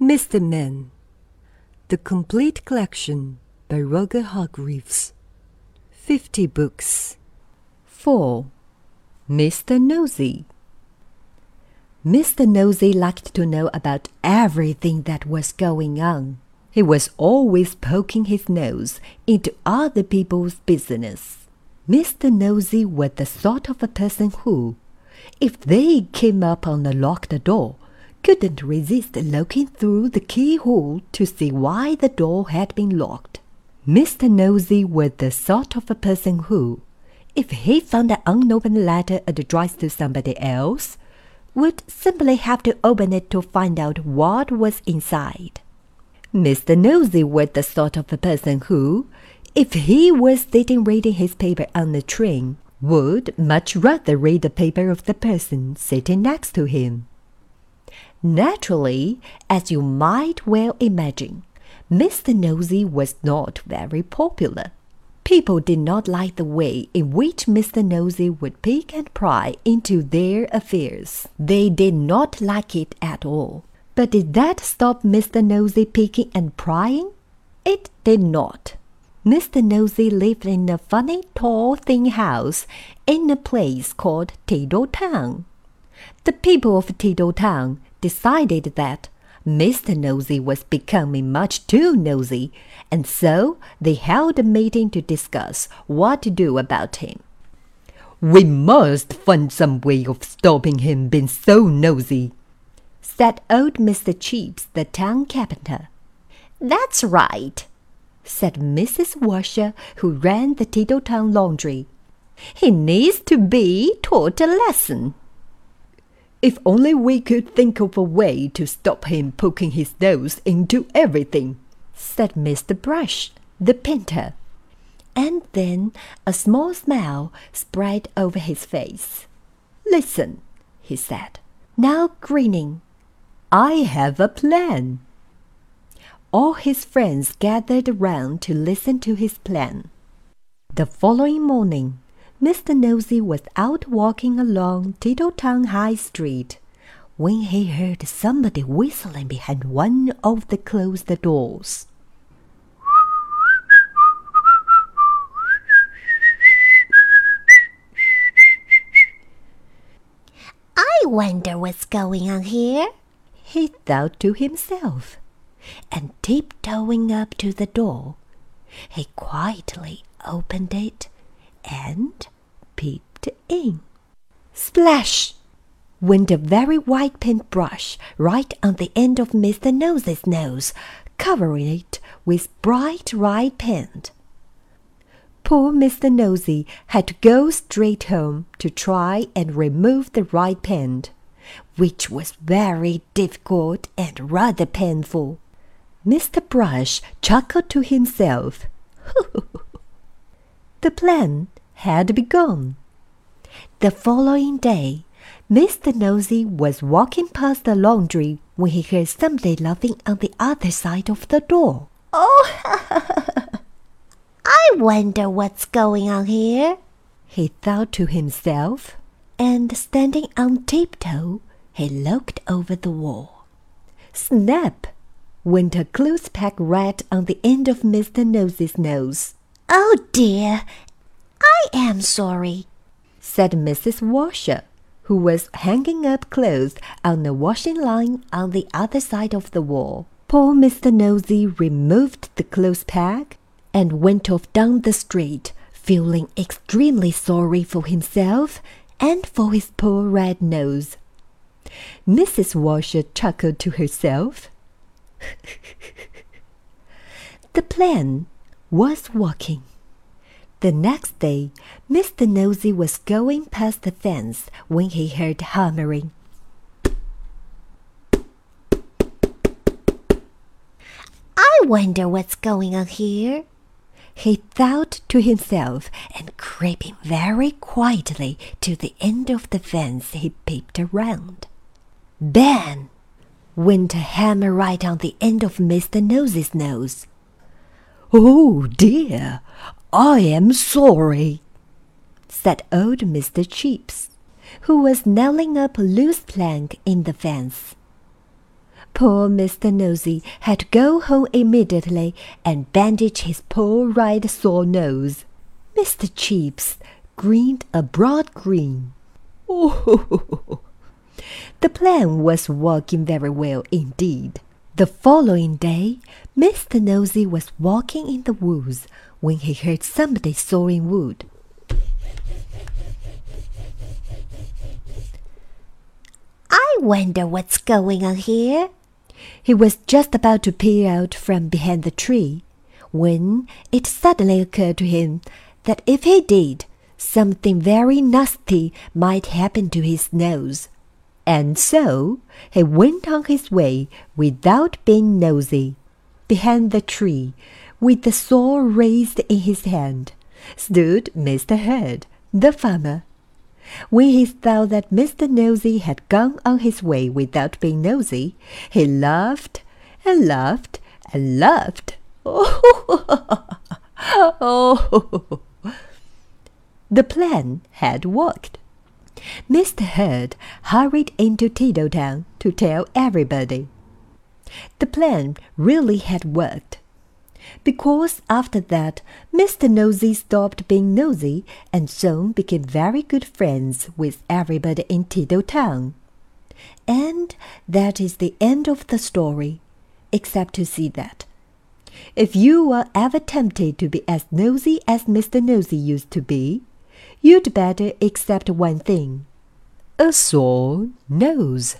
Mr. Men. The Complete Collection by Roger Hargreaves. 50 books. 4. Mr. Nosey Mr. Nosey liked to know about everything that was going on. He was always poking his nose into other people's business. Mr. Nosey was the sort of a person who, if they came up on a locked door, couldn't resist looking through the keyhole to see why the door had been locked. Mr. Nosey was the sort of a person who, if he found an unopened letter addressed to somebody else, would simply have to open it to find out what was inside. Mr. Nosey was the sort of a person who, if he was sitting reading his paper on the train, would much rather read the paper of the person sitting next to him. Naturally, as you might well imagine, Mr. Nosey was not very popular. People did not like the way in which Mr. Nosey would peek and pry into their affairs. They did not like it at all. But did that stop Mr. Nosey peeking and prying? It did not. Mr. Nosey lived in a funny, tall, thin house in a place called Tiddletown. The people of Tiddletown decided that Mr. Nosey was becoming much too nosy, and so they held a meeting to discuss what to do about him. We must find some way of stopping him being so nosy, said old Mr. Cheeps, the town carpenter. That's right, said Mrs. Washer, who ran the Tiddletown laundry. He needs to be taught a lesson. If only we could think of a way to stop him poking his nose into everything, said Mr. Brush, the painter. And then a small smile spread over his face. Listen, he said, now grinning. I have a plan. All his friends gathered around to listen to his plan. The following morning, Mr. Nosey was out walking along Tiddletown High Street when he heard somebody whistling behind one of the closed doors. I wonder what's going on here, he thought to himself, and tiptoeing up to the door, he quietly opened it and peeped in. Splash! went a very white paint brush right on the end of Mr. Nosey's nose, covering it with bright red paint. Poor Mr. Nosey had to go straight home to try and remove the red paint, which was very difficult and rather painful. Mr. Brush chuckled to himself. the plan had begun. The following day, Mr. Nosey was walking past the laundry when he heard somebody laughing on the other side of the door. Oh, I wonder what's going on here, he thought to himself, and standing on tiptoe, he looked over the wall. Snap! went a close packed right on the end of Mr. Nosey's nose. Oh dear, I am sorry, said Mrs. Washer, who was hanging up clothes on the washing line on the other side of the wall. Poor Mr. Nosey removed the clothes peg and went off down the street, feeling extremely sorry for himself and for his poor red nose. Mrs. Washer chuckled to herself. the plan was working. The next day, Mr. Nosey was going past the fence when he heard hammering. I wonder what's going on here, he thought to himself, and creeping very quietly to the end of the fence, he peeped around. Bang! went a hammer right on the end of Mr. Nosey's nose. Oh dear, I am sorry, said old Mr. Cheeps, who was nailing up a loose plank in the fence. Poor Mr. Nosey had to go home immediately and bandage his poor right sore nose. Mr. Cheeps grinned a broad grin. Oh, the plan was working very well indeed. The following day, Mr. Nosey was walking in the woods when he heard somebody sawing wood. I wonder what's going on here. He was just about to peer out from behind the tree when it suddenly occurred to him that if he did, something very nasty might happen to his nose. And so he went on his way without being nosy. Behind the tree, with the saw raised in his hand, stood Mr. Head, the farmer. When he saw that Mr. Nosey had gone on his way without being nosy, he laughed and laughed and laughed. Oh, oh. The plan had worked. Mr. Head hurried into Tiddletown to tell everybody. The plan really had worked. Because after that, Mr. Nosey stopped being nosy and soon became very good friends with everybody in Tiddletown. And that is the end of the story, except to see that. If you are ever tempted to be as nosy as Mr. Nosey used to be, you'd better accept one thing a sore nose.